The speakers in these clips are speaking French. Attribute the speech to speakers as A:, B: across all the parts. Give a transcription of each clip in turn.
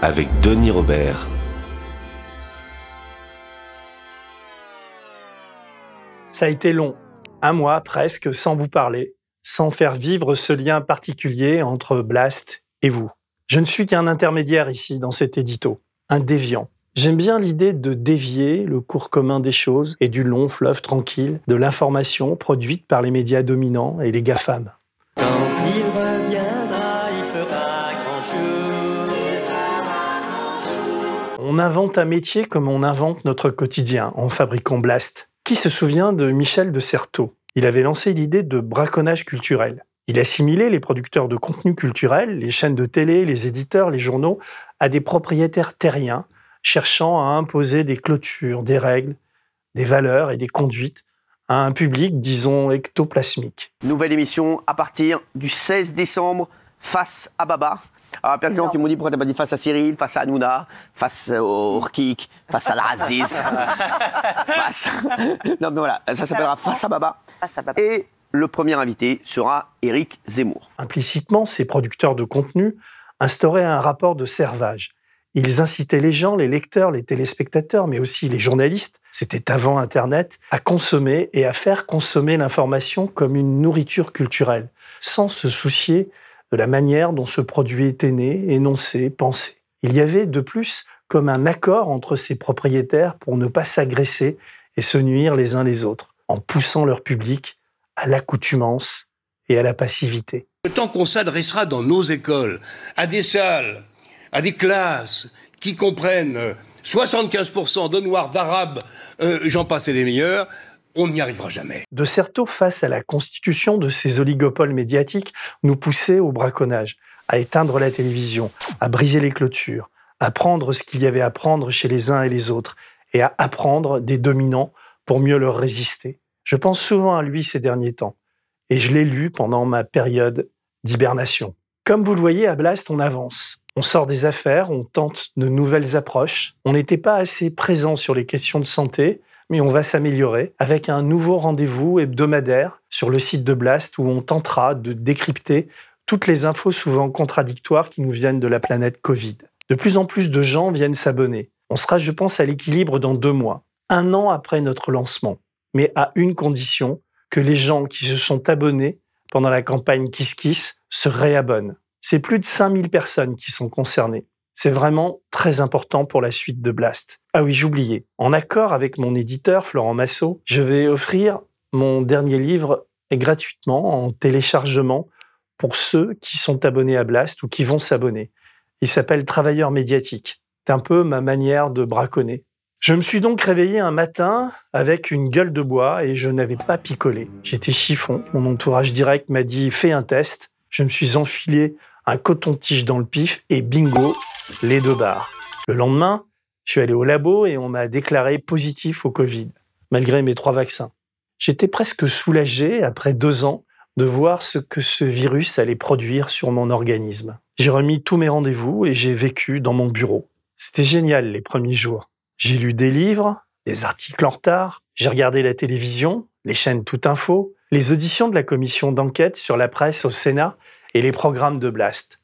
A: avec Denis Robert.
B: Ça a été long, un mois presque sans vous parler, sans faire vivre ce lien particulier entre Blast et vous. Je ne suis qu'un intermédiaire ici dans cet édito, un déviant. J'aime bien l'idée de dévier le cours commun des choses et du long fleuve tranquille de l'information produite par les médias dominants et les GAFAM. On invente un métier comme on invente notre quotidien en fabriquant Blast. Qui se souvient de Michel de Certeau? Il avait lancé l'idée de braconnage culturel. Il assimilait les producteurs de contenu culturel, les chaînes de télé, les éditeurs, les journaux, à des propriétaires terriens, cherchant à imposer des clôtures, des règles, des valeurs et des conduites à un public, disons, ectoplasmique.
C: Nouvelle émission à partir du 16 décembre, face à Baba. Ah, plein de gens qui m'ont dit pourquoi t'as pas dit face à Cyril, face à Hanouna, face au Urkik, face à l'Aziz. face... Non mais voilà, ça s'appellera face à Baba.
D: Face à Baba.
C: Et le premier invité sera Éric Zemmour.
B: Implicitement, ces producteurs de contenu instauraient un rapport de servage. Ils incitaient les gens, les lecteurs, les téléspectateurs, mais aussi les journalistes, c'était avant Internet, à consommer et à faire consommer l'information comme une nourriture culturelle, sans se soucier de la manière dont ce produit était né, énoncé, pensé. Il y avait de plus comme un accord entre ces propriétaires pour ne pas s'agresser et se nuire les uns les autres, en poussant leur public à l'accoutumance et à la passivité.
E: Tant qu'on s'adressera dans nos écoles à des salles, à des classes qui comprennent 75% de noirs, d'arabes, euh, j'en passe et les meilleurs, on n'y arrivera jamais.
B: De Certeau, face à la constitution de ces oligopoles médiatiques, nous poussait au braconnage, à éteindre la télévision, à briser les clôtures, à prendre ce qu'il y avait à prendre chez les uns et les autres, et à apprendre des dominants pour mieux leur résister. Je pense souvent à lui ces derniers temps, et je l'ai lu pendant ma période d'hibernation. Comme vous le voyez, à Blast, on avance. On sort des affaires, on tente de nouvelles approches. On n'était pas assez présent sur les questions de santé, mais on va s'améliorer avec un nouveau rendez-vous hebdomadaire sur le site de Blast où on tentera de décrypter toutes les infos souvent contradictoires qui nous viennent de la planète Covid. De plus en plus de gens viennent s'abonner. On sera, je pense, à l'équilibre dans deux mois, un an après notre lancement, mais à une condition, que les gens qui se sont abonnés pendant la campagne Kiss Kiss se réabonnent. C'est plus de 5000 personnes qui sont concernées. C'est vraiment très important pour la suite de Blast. Ah oui, j'oubliais. En accord avec mon éditeur, Florent Massot, je vais offrir mon dernier livre gratuitement en téléchargement pour ceux qui sont abonnés à Blast ou qui vont s'abonner. Il s'appelle Travailleur médiatique. C'est un peu ma manière de braconner. Je me suis donc réveillé un matin avec une gueule de bois et je n'avais pas picolé. J'étais chiffon. Mon entourage direct m'a dit fais un test. Je me suis enfilé un coton-tige dans le pif et bingo, les deux barres. Le lendemain, je suis allé au labo et on m'a déclaré positif au Covid, malgré mes trois vaccins. J'étais presque soulagé, après deux ans, de voir ce que ce virus allait produire sur mon organisme. J'ai remis tous mes rendez-vous et j'ai vécu dans mon bureau. C'était génial les premiers jours. J'ai lu des livres, des articles en retard, j'ai regardé la télévision, les chaînes Tout Info, les auditions de la commission d'enquête sur la presse au Sénat et les programmes de Blast.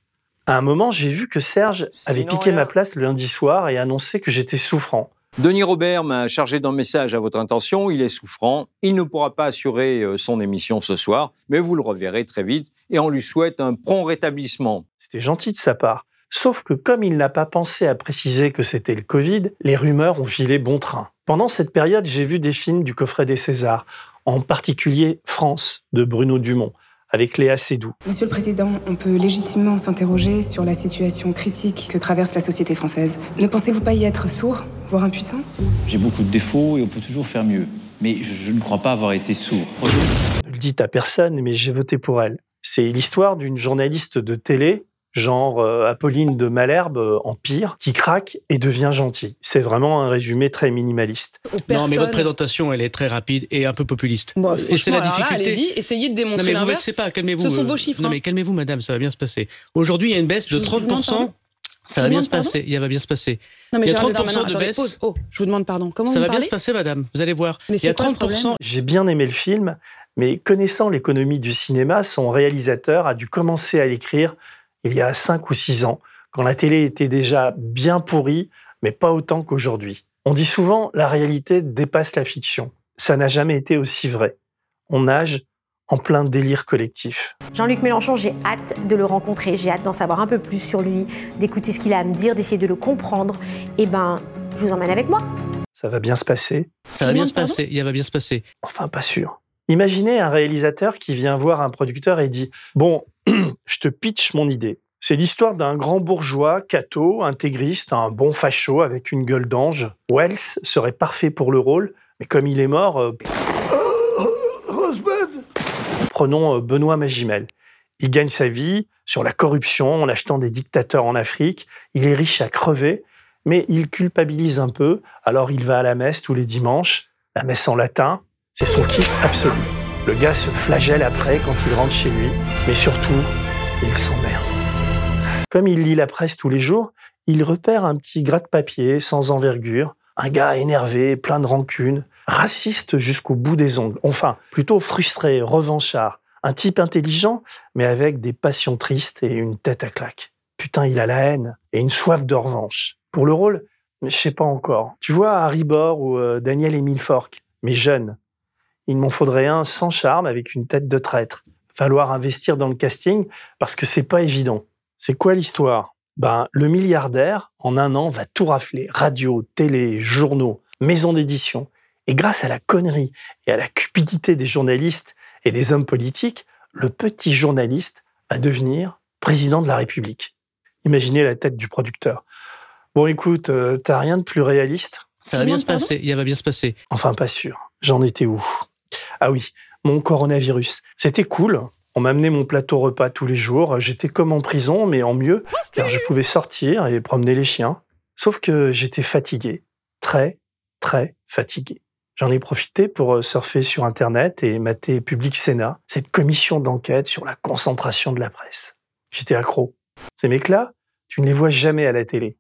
B: À un moment, j'ai vu que Serge avait piqué ma place le lundi soir et annoncé que j'étais souffrant.
F: Denis Robert m'a chargé d'un message à votre intention. Il est souffrant. Il ne pourra pas assurer euh, son émission ce soir, mais vous le reverrez très vite et on lui souhaite un prompt rétablissement.
B: C'était gentil de sa part. Sauf que comme il n'a pas pensé à préciser que c'était le Covid, les rumeurs ont filé bon train. Pendant cette période, j'ai vu des films du coffret des Césars, en particulier France de Bruno Dumont, avec Léa Seydoux.
G: Monsieur le Président, on peut légitimement s'interroger sur la situation critique que traverse la société française. Ne pensez-vous pas y être sourd, voire impuissant?
H: J'ai beaucoup de défauts et on peut toujours faire mieux. Mais je, ne crois pas avoir été sourd.
B: Ne le dites à personne, mais j'ai voté pour elle. C'est l'histoire d'une journaliste de télé, genre euh, Apolline de Malherbe euh, en pire, qui craque et devient gentil. C'est vraiment un résumé très minimaliste.
D: Non, mais votre présentation, elle est très rapide et un peu populiste.
I: Bon,
D: et c'est la difficulté.
I: Allez-y, essayez de
D: Non,
I: démontrer
D: mais vous pas, calmez-vous.
I: Ce sont
D: euh,
I: vos chiffres.
D: Non,
I: hein.
D: mais calmez-vous, madame, ça va bien se passer. Aujourd'hui, il y a une baisse de
I: Je vous demande
D: 30%.
I: pardon
D: Ça va bien se passer. Il va bien se passer.
I: Non, mais
D: il y a
I: Gérald
D: 30%
I: Darmanin,
D: de
I: attendez,
D: baisse.
I: pause. Oh, je vous demande pardon. Comment
D: Ça
I: vous
D: va bien se passer, madame. Vous allez voir.
I: Mais
D: il y a
I: c'est quoi le
D: 30%.
I: problème?
B: J'ai bien aimé le film, mais connaissant l'économie du cinéma, son réalisateur a dû commencer à l'écrire il y a 5 ou 6 ans, quand la télé était déjà bien pourrie, mais pas autant qu'aujourd'hui. On dit souvent la réalité dépasse la fiction. Ça n'a jamais été aussi vrai. On nage en plein délire collectif.
J: Jean-Luc Mélenchon, j'ai hâte de le rencontrer, j'ai hâte d'en savoir un peu plus sur lui, d'écouter ce qu'il a à me dire, d'essayer de le comprendre. Et ben, je vous emmène avec moi.
B: Ça va bien se passer?
D: Ça va bien se passer. Il va bien se passer.
B: Enfin, pas sûr. Imaginez un réalisateur qui vient voir un producteur et dit Bon, je te pitch mon idée. C'est l'histoire d'un grand bourgeois, catho, intégriste, un bon facho avec une gueule d'ange. Wells serait parfait pour le rôle, mais comme il est mort. euh, Prenons euh, Benoît Magimel. Il gagne sa vie sur la corruption en achetant des dictateurs en Afrique. Il est riche à crever, mais il culpabilise un peu. Alors il va à la messe tous les dimanches, la messe en latin. C'est son kiff absolu. Le gars se flagelle après quand il rentre chez lui, mais surtout, il s'emmerde. Comme il lit la presse tous les jours, il repère un petit gratte-papier sans envergure, un gars énervé, plein de rancune, raciste jusqu'au bout des ongles, enfin, plutôt frustré, revanchard, un type intelligent, mais avec des passions tristes et une tête à claque. Putain, il a la haine et une soif de revanche. Pour le rôle, je sais pas encore. Tu vois Harry Bor ou euh, Daniel Émile Fork, mais jeune. Il m'en faudrait un sans charme avec une tête de traître. Falloir investir dans le casting parce que c'est pas évident. C'est quoi l'histoire? Ben, le milliardaire, en un an, va tout rafler. Radio, télé, journaux, maisons d'édition. Et grâce à la connerie et à la cupidité des journalistes et des hommes politiques, le petit journaliste va devenir président de la République. Imaginez la tête du producteur. Bon, écoute, euh, t'as rien de plus réaliste?
D: Ça va bien se passer. Il va bien se passer.
B: Enfin, pas sûr. J'en étais où? Ah oui, mon coronavirus. C'était cool. On m'amenait mon plateau repas tous les jours. J'étais comme en prison, mais en mieux, car je pouvais sortir et promener les chiens. Sauf que j'étais fatigué. Très, très fatigué. J'en ai profité pour euh, surfer sur Internet et mater Public Sénat, cette commission d'enquête sur la concentration de la presse. J'étais accro. Ces mecs-là, tu ne les vois jamais à la télé.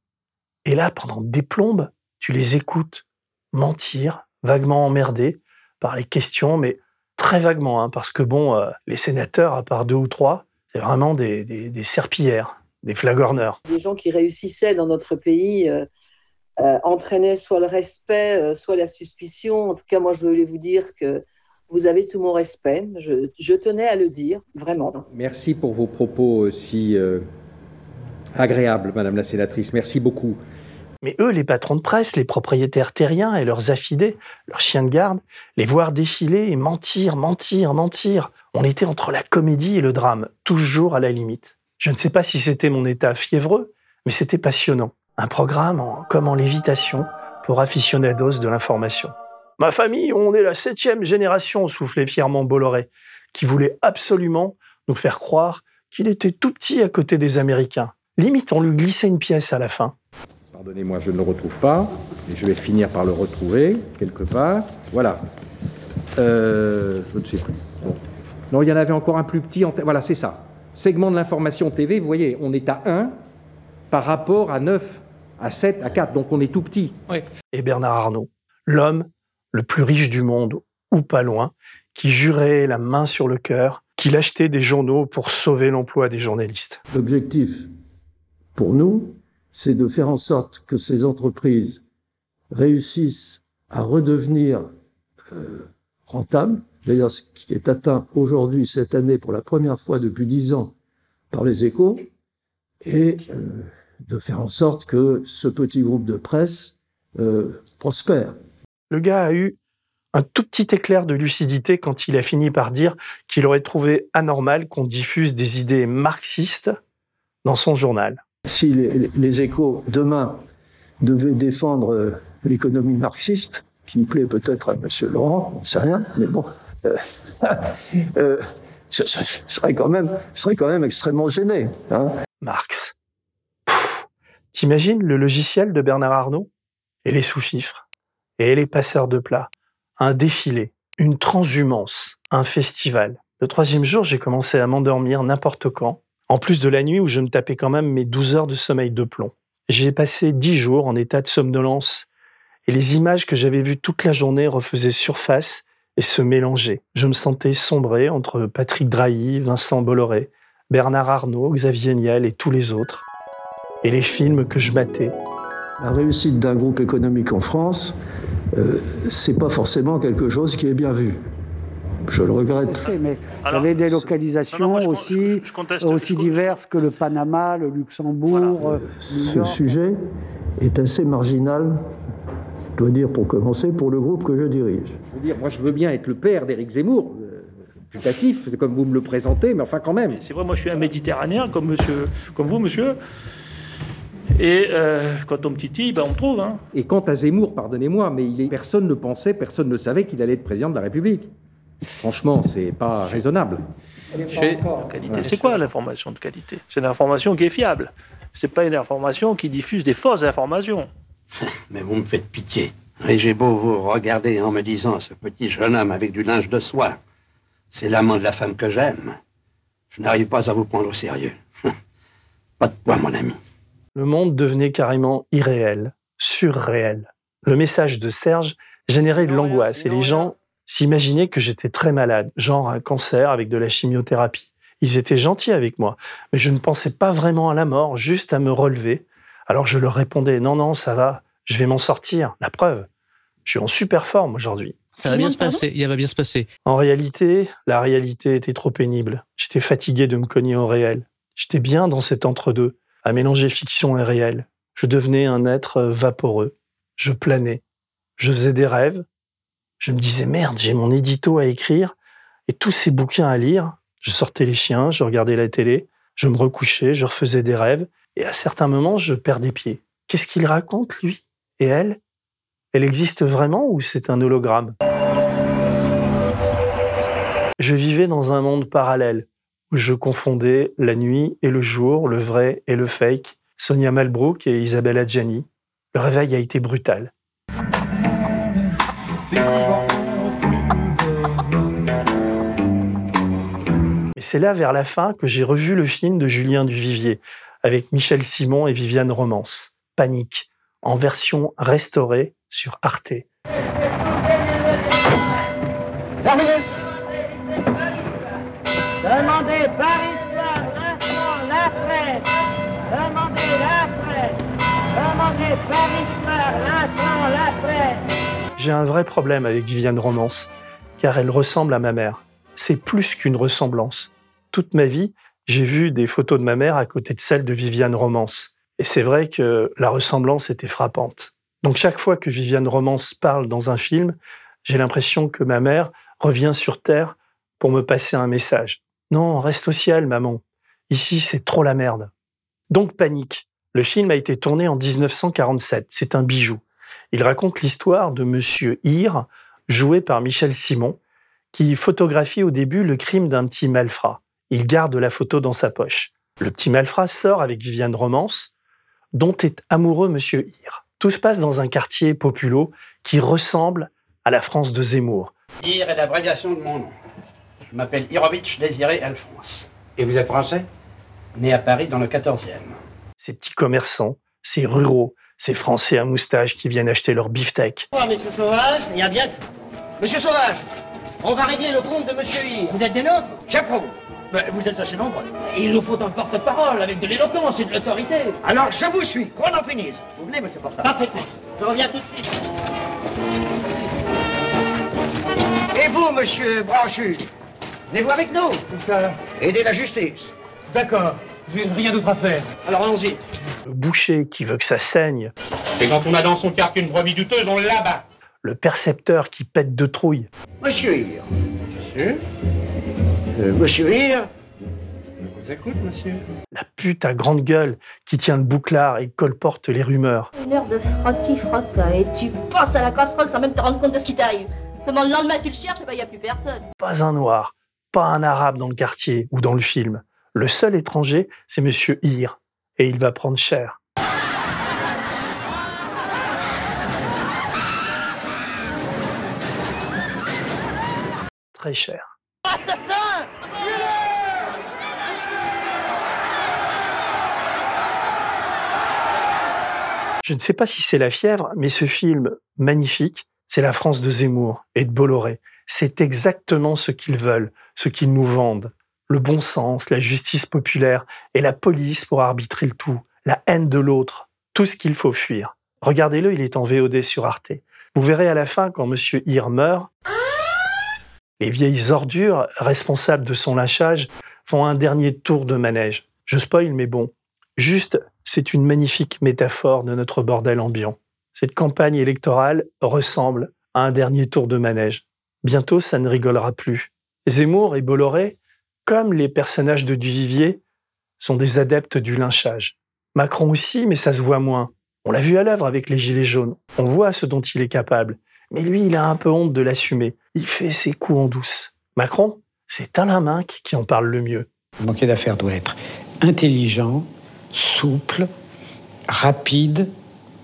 B: Et là, pendant des plombes, tu les écoutes mentir, vaguement emmerdés par les questions, mais très vaguement, hein, parce que bon, euh, les sénateurs, à part deux ou trois, c'est vraiment des, des, des serpillères, des flagorneurs.
K: Des gens qui réussissaient dans notre pays euh, euh, entraînaient soit le respect, euh, soit la suspicion. En tout cas, moi, je voulais vous dire que vous avez tout mon respect. Je, je tenais à le dire, vraiment.
L: Merci pour vos propos si euh, agréables, Madame la sénatrice. Merci beaucoup.
B: Mais eux, les patrons de presse, les propriétaires terriens et leurs affidés, leurs chiens de garde, les voir défiler et mentir, mentir, mentir. On était entre la comédie et le drame, toujours à la limite. Je ne sais pas si c'était mon état fiévreux, mais c'était passionnant. Un programme comme en lévitation pour aficionados de l'information. Ma famille, on est la septième génération, soufflait fièrement Bolloré, qui voulait absolument nous faire croire qu'il était tout petit à côté des Américains. Limite, on lui glissait une pièce à la fin.
L: Pardonnez-moi, je ne le retrouve pas, mais je vais finir par le retrouver quelque part. Voilà. Euh, je ne sais plus. Bon. Non, il y en avait encore un plus petit. En voilà, c'est ça. Segment de l'information TV, vous voyez, on est à 1 par rapport à 9, à 7, à 4. Donc on est tout petit.
B: et Bernard Arnault, l'homme le plus riche du monde, ou pas loin, qui jurait la main sur le cœur qu'il achetait des journaux pour sauver l'emploi des journalistes.
M: L'objectif pour nous, c'est de faire en sorte que ces entreprises réussissent à redevenir euh, rentables. D'ailleurs, ce qui est atteint aujourd'hui, cette année, pour la première fois depuis dix ans, par les échos, et euh, de faire en sorte que ce petit groupe de presse euh, prospère.
B: Le gars a eu un tout petit éclair de lucidité quand il a fini par dire qu'il aurait trouvé anormal qu'on diffuse des idées marxistes dans son journal.
M: Si les, échos, demain, devaient défendre euh, l'économie marxiste, qui plaît peut-être à M. Laurent, on ne sait rien, mais bon, euh, euh, ce, serait quand même, ce serait quand même extrêmement gêné. Hein.
B: Marx. T'imagines le logiciel de Bernard Arnault? Et les sous-fifres Et les passeurs de plats Un défilé, une transhumance, un festival. Le troisième jour, j'ai commencé à m'endormir n'importe quand, en plus de la nuit où je me tapais quand même mes 12 heures de sommeil de plomb. J'ai passé dix jours en état de somnolence et les images que j'avais vues toute la journée refaisaient surface et se mélangeaient. Je me sentais sombrer entre Patrick Drahi, Vincent Bolloré, Bernard Arnault, Xavier Niel et tous les autres. Et les films que je matais.
M: La réussite d'un groupe économique en France, euh, c'est pas forcément quelque chose qui est bien vu. Je le regrette.
I: Mais il y avait des localisations aussi, aussi diverses que le Panama, le Luxembourg. euh,
M: Ce sujet est assez marginal, je dois dire pour commencer, pour le groupe que je dirige.
L: Je veux dire, moi, je veux bien être le père d'Éric Zemmour, euh, putatif, c'est comme vous me le présentez, mais enfin quand même.
N: C'est vrai, moi je suis un méditerranéen comme, monsieur, comme vous, monsieur. Et euh, quand on me titille, ben, on me trouve. Hein.
L: Et quant à Zemmour, pardonnez-moi, mais il est... personne ne pensait, personne ne savait qu'il allait être président de la République. Franchement, c'est pas raisonnable.
N: C'est quoi l'information de qualité? C'est l'information qui est fiable. C'est pas une information qui diffuse des fausses informations.
O: Mais vous me faites pitié. Et j'ai beau vous regarder en me disant ce petit jeune homme avec du linge de soie, c'est l'amant de la femme que j'aime. Je n'arrive pas à vous prendre au sérieux. pas de poids, mon ami.
B: Le monde devenait carrément irréel, surréel. Le message de Serge générait de l'angoisse et les gens s'imaginaient que j'étais très malade, genre un cancer avec de la chimiothérapie. Ils étaient gentils avec moi, mais je ne pensais pas vraiment à la mort, juste à me relever. Alors je leur répondais non, non, ça va, je vais m'en sortir. La preuve, je suis en super forme aujourd'hui.
D: Ça va bien se passer, il va bien se passer.
B: En réalité, la réalité était trop pénible. J'étais fatigué de me cogner au réel. J'étais bien dans cet entre-deux, à mélanger fiction et réel. Je devenais un être vaporeux. Je planais. Je faisais des rêves. Je me disais merde, j'ai mon édito à écrire et tous ces bouquins à lire. Je sortais les chiens, je regardais la télé, je me recouchais, je refaisais des rêves et à certains moments, je perdais pied. Qu'est-ce qu'il raconte, lui Et elle? Elle existe vraiment ou c'est un hologramme? Je vivais dans un monde parallèle où je confondais la nuit et le jour, le vrai et le fake, Sonia Malbrook et Isabelle Adjani. Le réveil a été brutal. Et c'est là, vers la fin, que j'ai revu le film de Julien Duvivier avec Michel Simon et Viviane Romance, Panique, en version restaurée sur Arte. J'ai un vrai problème avec Viviane Romance, car elle ressemble à ma mère. C'est plus qu'une ressemblance. Toute ma vie, j'ai vu des photos de ma mère à côté de celles de Viviane Romance. Et c'est vrai que la ressemblance était frappante. Donc chaque fois que Viviane Romance parle dans un film, j'ai l'impression que ma mère revient sur Terre pour me passer un message. Non, reste au ciel, maman. Ici, c'est trop la merde. Donc panique. Le film a été tourné en 1947. C'est un bijou. Il raconte l'histoire de Monsieur Hir, joué par Michel Simon, qui photographie au début le crime d'un petit malfrat. Il garde la photo dans sa poche. Le petit malfrat sort avec Viviane Romance, dont est amoureux Monsieur Hir. Tout se passe dans un quartier populo qui ressemble à la France de Zemmour.
O: Ir est l'abréviation de mon nom. Je m'appelle Hirovitch Désiré Alphonse. Et vous êtes français? Né à Paris dans le 14e.
B: Ces petits commerçants, ces ruraux, ces Français à moustache qui viennent acheter leur beefsteak.
P: Bonsoir, monsieur Sauvage, il y a bien. Monsieur Sauvage, on va régler le compte de monsieur Hir. Vous êtes des nôtres J'approuve. Mais vous êtes assez nombreux. Il nous faut un porte-parole avec de l'éloquence et de l'autorité. Alors je vous suis, qu'on en finisse. Vous venez, monsieur Portable Parfaitement. Je reviens tout de suite. Et vous, monsieur Branchu Venez-vous avec nous? Aider la justice. D'accord. J'ai rien d'autre à faire. Alors allons-y.
B: Le boucher qui veut que ça saigne.
Q: Et quand on a dans son quartier une brebis douteuse, on l'abat.
B: Le percepteur qui pète de trouille.
P: Monsieur Hir.
O: Monsieur
P: Euh, monsieur Hir
O: Je vous écoute, monsieur.
B: La pute à grande gueule qui tient le bouclard et colporte les rumeurs.
R: Une heure de frotti-frotte et tu penses à la casserole sans même te rendre compte de ce qui t'arrive. Seulement le lendemain tu le cherches et ben y a plus personne.
B: Pas un noir, pas un arabe dans le quartier ou dans le film. Le seul étranger, c'est Monsieur Hir, et il va prendre cher. Très cher. Je ne sais pas si c'est la fièvre, mais ce film magnifique, c'est la France de Zemmour et de Bolloré. C'est exactement ce qu'ils veulent, ce qu'ils nous vendent. Le bon sens, la justice populaire et la police pour arbitrer le tout, la haine de l'autre, tout ce qu'il faut fuir. Regardez-le, il est en VOD sur Arte. Vous verrez à la fin, quand M. Hir meurt, les vieilles ordures responsables de son lynchage font un dernier tour de manège. Je spoil, mais bon. Juste, c'est une magnifique métaphore de notre bordel ambiant. Cette campagne électorale ressemble à un dernier tour de manège. Bientôt, ça ne rigolera plus. Zemmour et Bolloré, comme les personnages de Duvivier, sont des adeptes du lynchage. Macron aussi, mais ça se voit moins. On l'a vu à l'œuvre avec les Gilets jaunes. On voit ce dont il est capable. Mais lui, il a un peu honte de l'assumer. Il fait ses coups en douce. Macron, c'est Alain Minck qui en parle le mieux.
S: Le banquier d'affaires doit être intelligent, souple, rapide,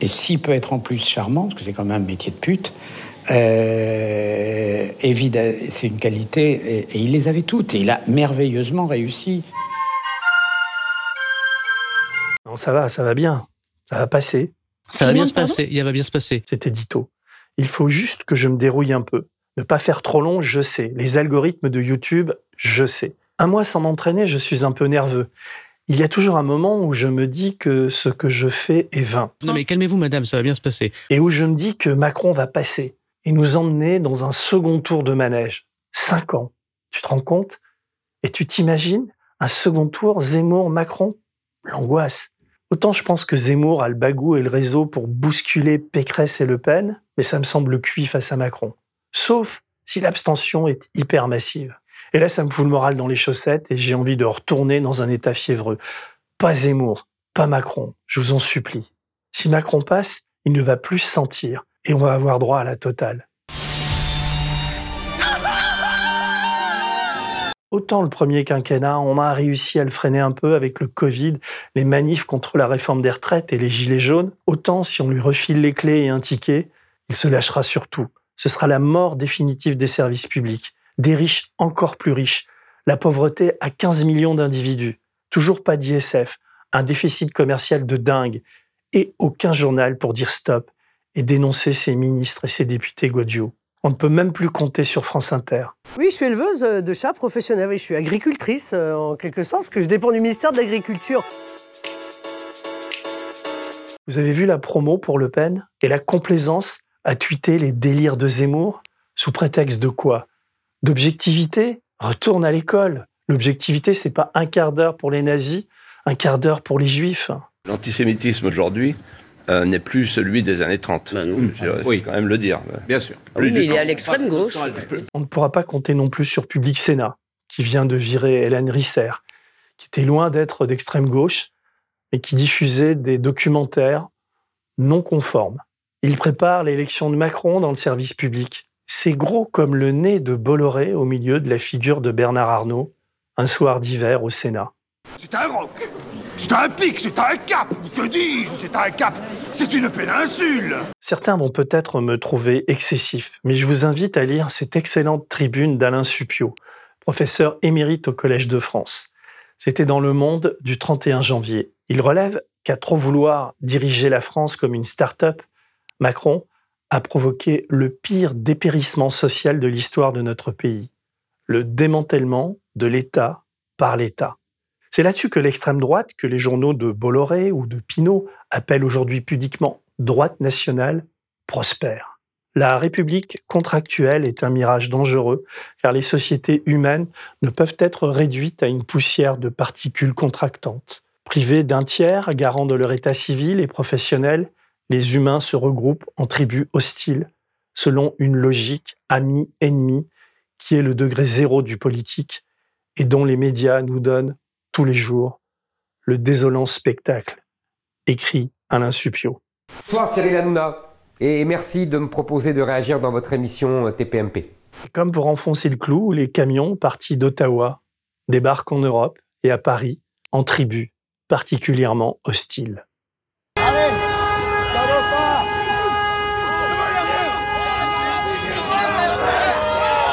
S: et s'il peut être en plus charmant, parce que c'est quand même un métier de pute, euh, c'est une qualité, et, et, il les avait toutes, et il a merveilleusement réussi.
B: Non, ça va, ça va bien, ça va passer.
D: Ça va bien se passer, il va bien se passer.
B: C'était Dito. Il faut juste que je me dérouille un peu. Ne pas faire trop long, je sais. Les algorithmes de YouTube, je sais. Un mois sans m'entraîner, je suis un peu nerveux. Il y a toujours un moment où je me dis que ce que je fais est vain.
D: Non mais calmez-vous madame, ça va bien se passer.
B: Et où je me dis que Macron va passer et nous emmener dans un second tour de manège. Cinq ans. Tu te rends compte? Et tu t'imagines un second tour Zemmour-Macron? L'angoisse. Autant je pense que Zemmour a le bagou et le réseau pour bousculer Pécresse et Le Pen, mais ça me semble cuit face à Macron. Sauf si l'abstention est hyper massive. Et là, ça me fout le moral dans les chaussettes et j'ai envie de retourner dans un état fiévreux. Pas Zemmour, pas Macron, je vous en supplie. Si Macron passe, il ne va plus sentir et on va avoir droit à la totale. Autant le premier quinquennat, on a réussi à le freiner un peu avec le Covid, les manifs contre la réforme des retraites et les gilets jaunes, autant si on lui refile les clés et un ticket, il se lâchera surtout. Ce sera la mort définitive des services publics, des riches encore plus riches, la pauvreté à 15 millions d'individus, toujours pas d'ISF, un déficit commercial de dingue, et aucun journal pour dire stop et dénoncer ses ministres et ses députés godiots. On ne peut même plus compter sur France Inter.
T: Oui, je suis éleveuse de chats professionnelle et je suis agricultrice euh, en quelque sorte, parce que je dépends du ministère de l'Agriculture.
B: Vous avez vu la promo pour Le Pen et la complaisance à tweeter les délires de Zemmour Sous prétexte de quoi? D'objectivité? Retourne à l'école. L'objectivité, c'est pas un quart d'heure pour les nazis, un quart d'heure pour les juifs.
U: L'antisémitisme aujourd'hui, euh, n'est plus celui des années 30. Je oui, quand même le dire.
F: Bien sûr.
T: Oui, mais il est à l'extrême gauche.
B: On ne pourra pas compter non plus sur Public Sénat, qui vient de virer Hélène Risser, qui était loin d'être d'extrême gauche, mais qui diffusait des documentaires non conformes. Il prépare l'élection de Macron dans le service public. C'est gros comme le nez de Bolloré au milieu de la figure de Bernard Arnault, un soir d'hiver au Sénat.
V: C'est un roc c'est un pic, c'est un cap Que dis-je? C'est un cap C'est une péninsule
B: Certains vont peut-être me trouver excessif, mais je vous invite à lire cette excellente tribune d'Alain Supio, professeur émérite au Collège de France. C'était dans Le Monde du 31 janvier. Il relève qu'à trop vouloir diriger la France comme une start-up, Macron a provoqué le pire dépérissement social de l'histoire de notre pays, le démantèlement de l'État par l'État. C'est là-dessus que l'extrême droite, que les journaux de Bolloré ou de Pinault appellent aujourd'hui pudiquement droite nationale, prospère. La République contractuelle est un mirage dangereux, car les sociétés humaines ne peuvent être réduites à une poussière de particules contractantes. Privés d'un tiers, garant de leur état civil et professionnel, les humains se regroupent en tribus hostiles, selon une logique ami-ennemi, qui est le degré zéro du politique, et dont les médias nous donnent tous les jours le désolant spectacle, écrit Alain Supio.
W: Bonsoir Cyril Hanouna, et merci de me proposer de réagir dans votre émission euh, TPMP.
B: Comme pour enfoncer le clou, les camions partis d'Ottawa débarquent en Europe et à Paris, en tribu, particulièrement hostile.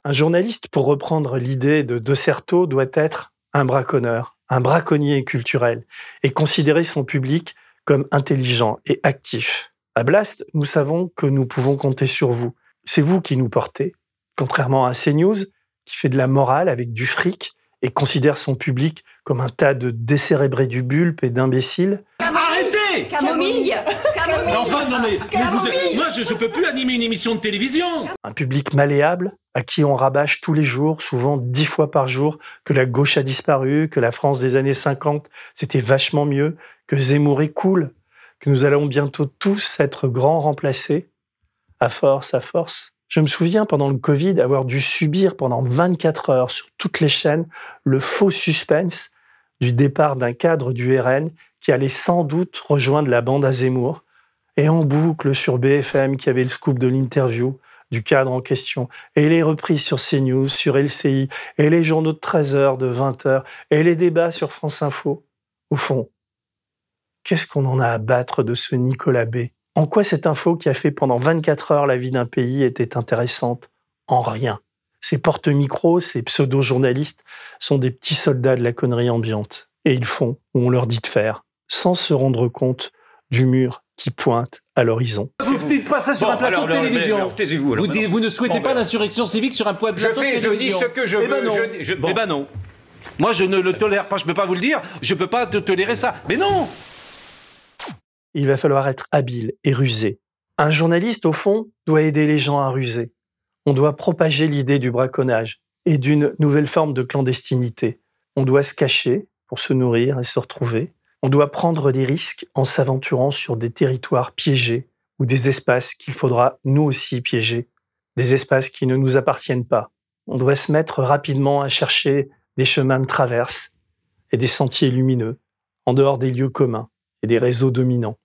B: Un journaliste, pour reprendre l'idée de De Certeau, doit être un braconneur, un braconnier culturel, et considérer son public comme intelligent et actif. À Blast, nous savons que nous pouvons compter sur vous. C'est vous qui nous portez. Contrairement à CNews, qui fait de la morale avec du fric et considère son public comme un tas de décérébrés du bulbe et d'imbéciles,
R: Camomille.
X: Mais enfin, non mais, mais vous- moi je, je peux plus animer une émission de télévision.
B: Un public malléable à qui on rabâche tous les jours, souvent dix fois par jour, que la gauche a disparu, que la France des années 50, c'était vachement mieux, que Zemmour est cool, que nous allons bientôt tous être grands remplacés. À force, à force. Je me souviens pendant le Covid avoir dû subir pendant 24 heures sur toutes les chaînes le faux suspense du départ d'un cadre du RN qui allait sans doute rejoindre la bande à Zemmour, et en boucle sur BFM qui avait le scoop de l'interview du cadre en question, et les reprises sur CNews, sur LCI, et les journaux de 13h, de 20h, et les débats sur France Info. Au fond, qu'est-ce qu'on en a à battre de ce Nicolas B? En quoi cette info qui a fait pendant 24 heures la vie d'un pays était intéressante? En rien. Ces porte-micros, ces pseudo-journalistes sont des petits soldats de la connerie ambiante. Et ils font où on leur dit de faire, sans se rendre compte du mur qui pointe à l'horizon.
Y: Vous ne dites pas ça sur
U: Bon,
Y: un plateau
U: alors,
Y: de télévision.
U: alors, alors,
Y: Vous,
U: maintenant.
Y: dites- vous ne souhaitez
U: Bon,
Y: pas d'insurrection civique sur un de
U: Je
Y: plateau de
U: fais- je
Y: télévision.
U: dis ce que je
Y: Eh ben
U: veux,
Y: non.
U: je- je- bon.
Y: Eh ben non. Moi, je ne le tolère pas. Je ne peux pas vous le dire. Je ne peux pas te tolérer ça. Mais non
B: Il va falloir être habile et rusé. Un journaliste, au fond, doit aider les gens à ruser. On doit propager l'idée du braconnage et d'une nouvelle forme de clandestinité. On doit se cacher pour se nourrir et se retrouver. On doit prendre des risques en s'aventurant sur des territoires piégés ou des espaces qu'il faudra nous aussi piéger, des espaces qui ne nous appartiennent pas. On doit se mettre rapidement à chercher des chemins de traverse et des sentiers lumineux, en dehors des lieux communs et des réseaux dominants.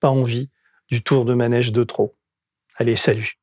B: Pas envie du tour de manège de trop. Allez, salut.